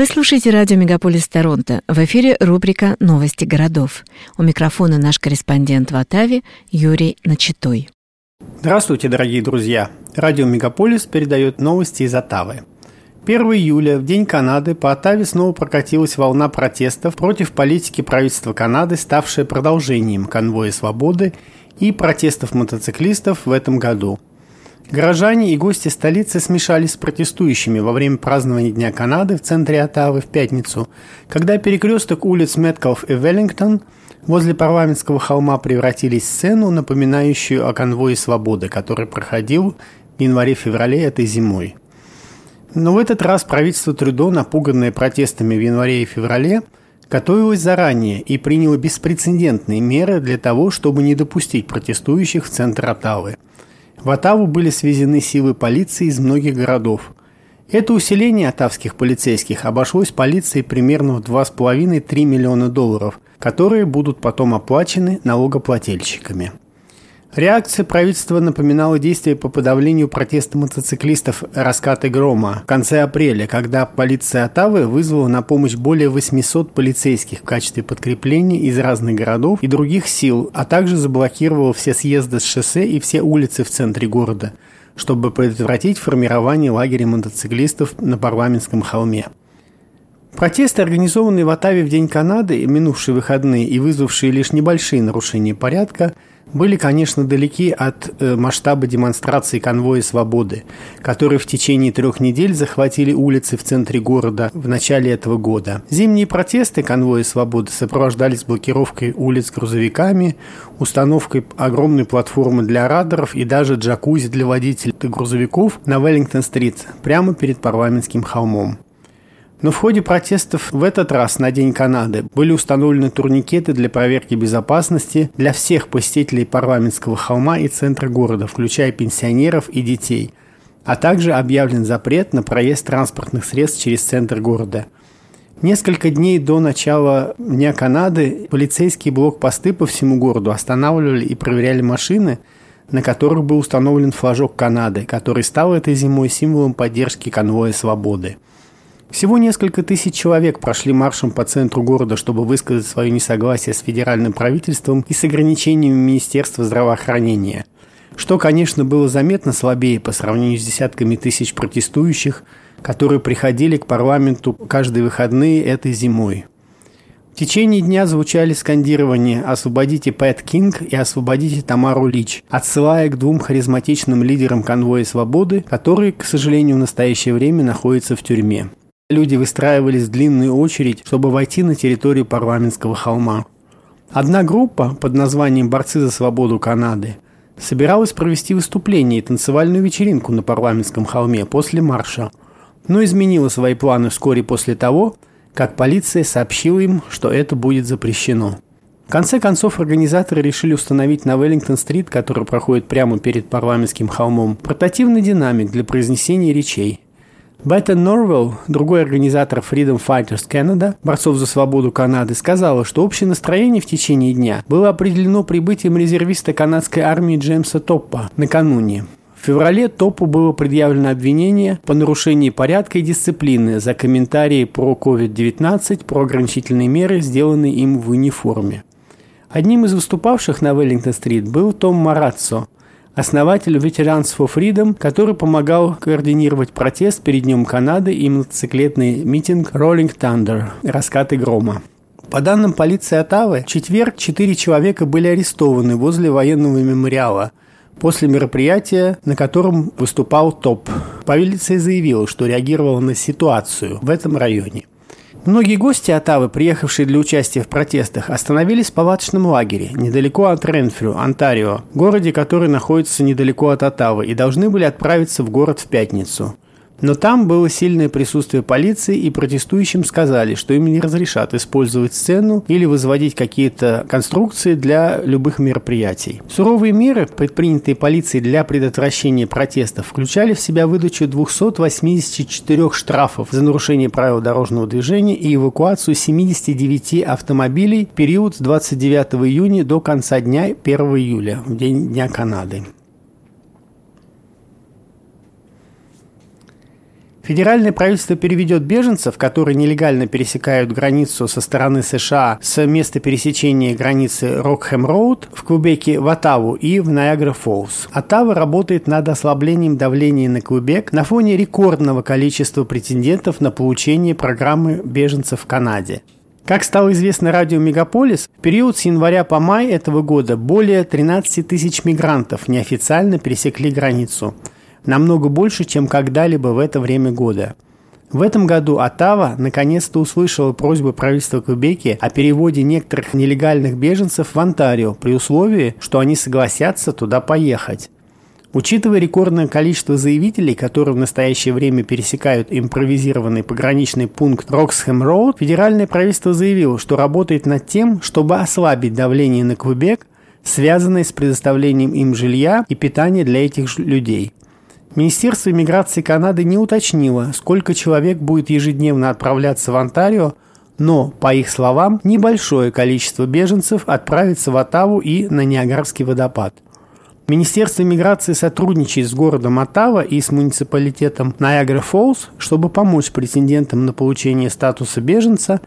Вы слушаете радио «Мегаполис Торонто». В эфире рубрика «Новости городов». У микрофона наш корреспондент в Оттаве Юрий Начитой. Здравствуйте, дорогие друзья! Радио «Мегаполис» передает новости из Оттавы. 1 июля, в День Канады, по Оттаве снова прокатилась волна протестов против политики правительства Канады, ставшая продолжением конвоя свободы и протестов мотоциклистов в этом году. Горожане и гости столицы смешались с протестующими во время празднования Дня Канады в центре Оттавы в пятницу, когда перекресток улиц Меткалф и Веллингтон возле парламентского холма превратились в сцену, напоминающую о конвое свободы, который проходил в январе-феврале этой зимой. Но в этот раз правительство Трюдо, напуганное протестами в январе и феврале, готовилось заранее и приняло беспрецедентные меры для того, чтобы не допустить протестующих в центр Оттавы. В Оттаву были свезены силы полиции из многих городов. Это усиление оттавских полицейских обошлось полиции примерно в 2,5-3 миллиона долларов, которые будут потом оплачены налогоплательщиками. Реакция правительства напоминала действия по подавлению протеста мотоциклистов «Раскаты грома» в конце апреля, когда полиция Оттавы вызвала на помощь более 800 полицейских в качестве подкрепления из разных городов и других сил, а также заблокировала все съезды с шоссе и все улицы в центре города, чтобы предотвратить формирование лагеря мотоциклистов на парламентском холме. Протесты, организованные в Оттаве в День Канады, минувшие выходные и вызвавшие лишь небольшие нарушения порядка – были, конечно, далеки от э, масштаба демонстрации конвоя свободы, которые в течение трех недель захватили улицы в центре города в начале этого года. Зимние протесты конвоя свободы сопровождались блокировкой улиц грузовиками, установкой огромной платформы для радаров и даже джакузи для водителей грузовиков на Веллингтон-стрит прямо перед парламентским холмом. Но в ходе протестов в этот раз на День Канады были установлены турникеты для проверки безопасности для всех посетителей парламентского холма и центра города, включая пенсионеров и детей, а также объявлен запрет на проезд транспортных средств через центр города. Несколько дней до начала Дня Канады полицейские блокпосты по всему городу останавливали и проверяли машины, на которых был установлен флажок Канады, который стал этой зимой символом поддержки конвоя свободы – всего несколько тысяч человек прошли маршем по центру города, чтобы высказать свое несогласие с федеральным правительством и с ограничениями Министерства здравоохранения, что, конечно, было заметно слабее по сравнению с десятками тысяч протестующих, которые приходили к парламенту каждые выходные этой зимой. В течение дня звучали скандирования «Освободите Пэт Кинг» и «Освободите Тамару Лич», отсылая к двум харизматичным лидерам конвоя свободы, которые, к сожалению, в настоящее время находятся в тюрьме. Люди выстраивались в длинную очередь, чтобы войти на территорию парламентского холма. Одна группа под названием «Борцы за свободу Канады» собиралась провести выступление и танцевальную вечеринку на парламентском холме после марша, но изменила свои планы вскоре после того, как полиция сообщила им, что это будет запрещено. В конце концов, организаторы решили установить на Веллингтон-стрит, который проходит прямо перед парламентским холмом, портативный динамик для произнесения речей – Беттон Норвелл, другой организатор Freedom Fighters Canada, борцов за свободу Канады, сказала, что общее настроение в течение дня было определено прибытием резервиста канадской армии Джеймса Топпа накануне. В феврале Топу было предъявлено обвинение по нарушению порядка и дисциплины за комментарии про COVID-19, про ограничительные меры, сделанные им в униформе. Одним из выступавших на Веллингтон-стрит был Том Мараццо – основатель Veterans for Freedom, который помогал координировать протест перед Днем Канады и мотоциклетный митинг Rolling Thunder – «Раскаты грома». По данным полиции Оттавы, в четверг четыре человека были арестованы возле военного мемориала после мероприятия, на котором выступал ТОП. Полиция заявила, что реагировала на ситуацию в этом районе. Многие гости Оттавы, приехавшие для участия в протестах, остановились в палаточном лагере недалеко от Ренфрю, Онтарио, городе, который находится недалеко от Оттавы, и должны были отправиться в город в пятницу – но там было сильное присутствие полиции, и протестующим сказали, что им не разрешат использовать сцену или возводить какие-то конструкции для любых мероприятий. Суровые меры, предпринятые полицией для предотвращения протестов, включали в себя выдачу 284 штрафов за нарушение правил дорожного движения и эвакуацию 79 автомобилей в период с 29 июня до конца дня 1 июля, в день Дня Канады. Федеральное правительство переведет беженцев, которые нелегально пересекают границу со стороны США с места пересечения границы Роксхэм-Роуд в Квебеке в Оттаву и в Ниагара-Фоллс. Оттава работает над ослаблением давления на Квебек на фоне рекордного количества претендентов на получение программы беженцев в Канаде. Как стало известно радио «Мегаполис», в период с января по май этого года более 13 тысяч мигрантов неофициально пересекли границу – намного больше, чем когда-либо в это время года. В этом году Оттава наконец-то услышала просьбу правительства Квебеки о переводе некоторых нелегальных беженцев в Онтарио при условии, что они согласятся туда поехать. Учитывая рекордное количество заявителей, которые в настоящее время пересекают импровизированный пограничный пункт Роксхэм Роуд, федеральное правительство заявило, что работает над тем, чтобы ослабить давление на Квебек, связанное с предоставлением им жилья и питания для этих людей. Министерство иммиграции Канады не уточнило, сколько человек будет ежедневно отправляться в Онтарио, но, по их словам, небольшое количество беженцев отправится в Оттаву и на Ниагарский водопад. Министерство иммиграции сотрудничает с городом Оттава и с муниципалитетом Ниагара Фоллс, чтобы помочь претендентам на получение статуса беженца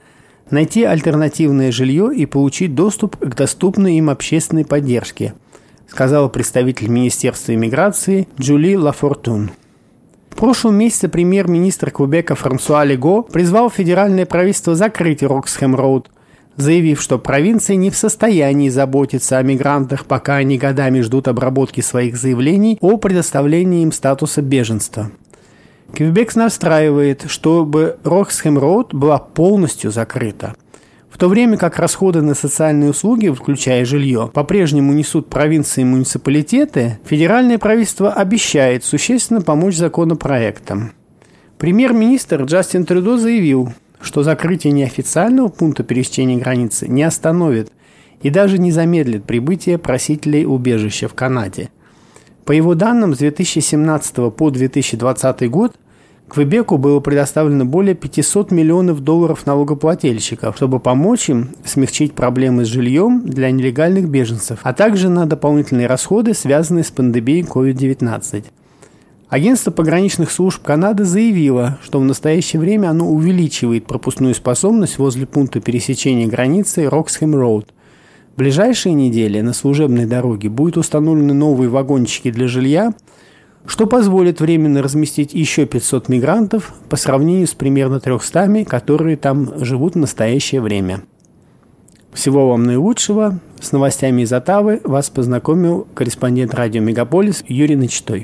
найти альтернативное жилье и получить доступ к доступной им общественной поддержке – сказала представитель Министерства иммиграции Джули Лафортун. В прошлом месяце премьер-министр Квебека Франсуа Лего призвал федеральное правительство закрыть Роксхэм-Роуд, заявив, что провинция не в состоянии заботиться о мигрантах, пока они годами ждут обработки своих заявлений о предоставлении им статуса беженства. Квебек настраивает, чтобы Роксхэм-Роуд была полностью закрыта. В то время как расходы на социальные услуги, включая жилье, по-прежнему несут провинции и муниципалитеты, федеральное правительство обещает существенно помочь законопроектам. Премьер-министр Джастин Трюдо заявил, что закрытие неофициального пункта пересечения границы не остановит и даже не замедлит прибытие просителей убежища в Канаде. По его данным, с 2017 по 2020 год Квебеку было предоставлено более 500 миллионов долларов налогоплательщиков, чтобы помочь им смягчить проблемы с жильем для нелегальных беженцев, а также на дополнительные расходы, связанные с пандемией COVID-19. Агентство пограничных служб Канады заявило, что в настоящее время оно увеличивает пропускную способность возле пункта пересечения границы Роксхэм-Роуд. В ближайшие недели на служебной дороге будут установлены новые вагончики для жилья – что позволит временно разместить еще 500 мигрантов по сравнению с примерно 300, которые там живут в настоящее время. Всего вам наилучшего. С новостями из Оттавы вас познакомил корреспондент радио «Мегаполис» Юрий Начитой.